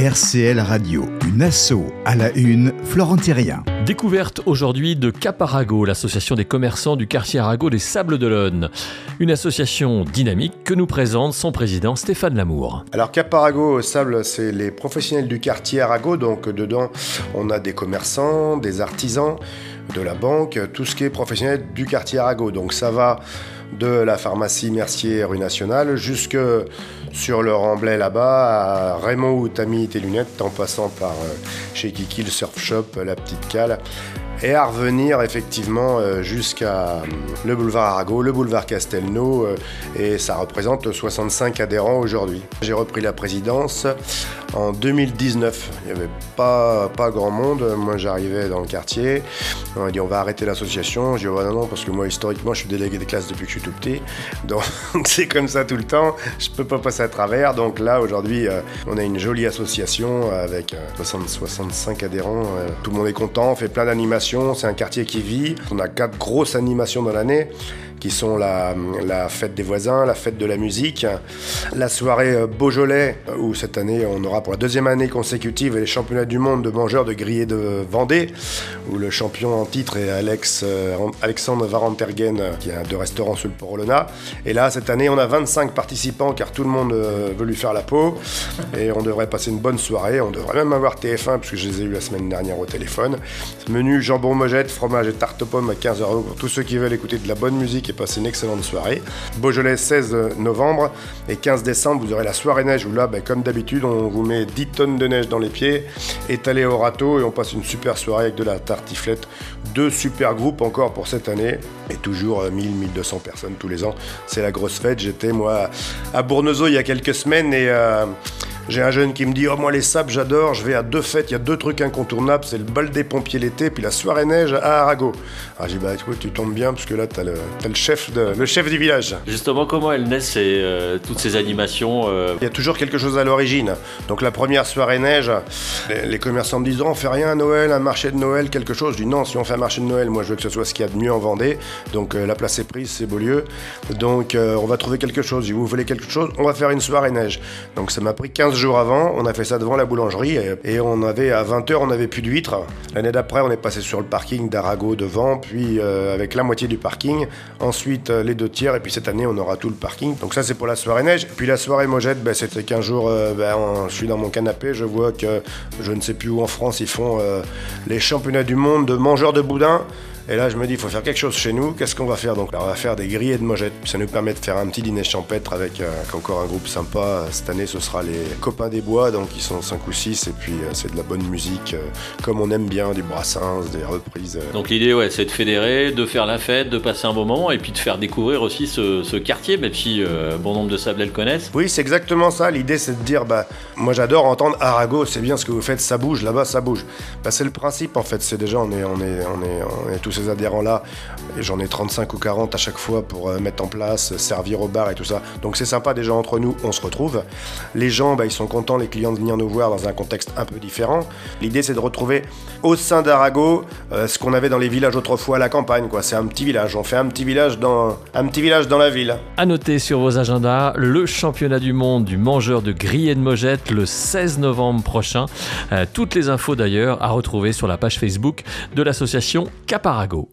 RCL Radio, une asso à la une, Florent Thérien. Découverte aujourd'hui de Caparago, l'association des commerçants du quartier Arago des Sables d'Olonne. Une association dynamique que nous présente son président Stéphane Lamour. Alors Caparago Sable, c'est les professionnels du quartier Arago, donc dedans on a des commerçants, des artisans, de la banque, tout ce qui est professionnel du quartier Arago. Donc ça va de la pharmacie Mercier rue Nationale jusque sur le Remblai là-bas à Raymond ou Tammy tes lunettes en passant par euh, chez Kiki le surf shop, la petite cale et à revenir effectivement euh, jusqu'à euh, le boulevard Arago, le boulevard Castelnau, et ça représente 65 adhérents aujourd'hui. J'ai repris la présidence en 2019. Il n'y avait pas, pas grand monde. Moi, j'arrivais dans le quartier. On m'a dit on va arrêter l'association. J'ai dit oh, non, non, parce que moi, historiquement, je suis délégué des classes depuis que je suis tout petit. Donc, c'est comme ça tout le temps. Je peux pas passer à travers. Donc là, aujourd'hui, euh, on a une jolie association avec 60, euh, 65 adhérents. Euh, tout le monde est content. On fait plein d'animations. C'est un quartier qui vit. On a quatre grosses animations dans l'année qui sont la, fête des voisins, la fête de la musique, la soirée euh, Beaujolais, euh, où cette année on aura pour la deuxième année consécutive les championnats du monde de mangeurs de grillés de Vendée, où le champion en titre est Alex, euh, Alexandre Varantergen, qui a deux restaurants sur le Port Olona. Et là, cette année, on a 25 participants, car tout le monde veut lui faire la peau, et on devrait passer une bonne soirée. On devrait même avoir TF1, puisque je les ai eu la semaine dernière au téléphone. Menu jambon mojette, fromage et tarte aux pommes à 15 euros pour tous ceux qui veulent écouter de la bonne musique et passer une excellente soirée. Beaujolais 16 novembre et 15 décembre, vous aurez la soirée neige où là, ben, comme d'habitude, on vous met 10 tonnes de neige dans les pieds, étalé au râteau et on passe une super soirée avec de la tartiflette. Deux super groupes encore pour cette année et toujours 1000-1200 euh, personnes tous les ans. C'est la grosse fête. J'étais moi à Bournezeau il y a quelques semaines et euh, j'ai un jeune qui me dit Oh, moi, les sables, j'adore. Je vais à deux fêtes. Il y a deux trucs incontournables c'est le bal des pompiers l'été, puis la soirée neige à Arago. Alors, j'ai dit Bah, écoute, tu tombes bien, parce que là, t'as le, as le, chef de, le chef du village. Justement, comment elles naissent euh, toutes ces animations euh Il y a toujours quelque chose à l'origine. Donc, la première soirée neige, les, commerçants me disent oh, On fait rien à Noël, un marché de Noël, quelque chose. Je dis Non, si on fait un marché de Noël, moi, je veux que ce soit ce qu'il y a de mieux en Vendée. Donc, euh, la place est prise, c'est Beaulieu. Donc, on va trouver quelque chose. Si vous voulez quelque chose, on va faire une soirée neige. Donc, ça m'a pris 15 jours avant, on a fait ça devant la boulangerie et, on avait à 20h, on avait plus d'huîtres. L'année d'après, on est passé sur le parking d'Arago devant, puis euh, avec la moitié du parking, ensuite euh, les deux tiers, et puis cette année, on aura tout le parking. Donc ça, c'est pour la soirée neige. Puis la soirée mojette, ben, c'était qu'un jour, euh, ben, je suis dans mon canapé, je vois que je ne sais plus où en France, ils font les championnats du monde de mangeurs de boudin. Et là, je me dis, il faut faire quelque chose chez nous. Qu'est-ce qu'on va faire Donc, on va faire des grillés de mojettes. Ça nous permet de faire un petit dîner champêtre avec euh, encore un groupe sympa. Cette année, ce sera les Copains des Bois, donc ils sont 5 ou 6. Et puis, euh, c'est de la bonne musique, euh, comme on aime bien, du brassins, des reprises. Donc, l'idée, ouais, c'est de fédérer, de faire la fête, de passer un bon moment et puis de faire découvrir aussi ce, quartier, même si bon nombre de Sablés le connaissent. Oui, c'est exactement ça. L'idée, c'est de dire, bah, moi j'adore entendre Arago, c'est bien ce que vous faites, ça bouge, là-bas, ça bouge. Bah, c'est le principe, en fait. C'est déjà, on est, on est, on est, on est tous adhérents-là, et j'en ai 35 ou 40 à chaque fois pour euh, mettre en place, servir au bar et tout ça. Donc c'est sympa déjà entre nous, on se retrouve. Les gens, bah, ils sont contents, les clients, de venir nous voir dans un contexte un peu différent. L'idée, c'est de retrouver au sein d'Arago euh, ce qu'on avait dans les villages autrefois à la campagne. Quoi. C'est un petit village. On fait un petit village dans un petit village dans la ville. À noter sur vos agendas le championnat du monde du mangeur de grillés de mojettes le 16 novembre prochain. Euh, toutes les infos d'ailleurs à retrouver sur la page Facebook de l'association Caparago. Chicago.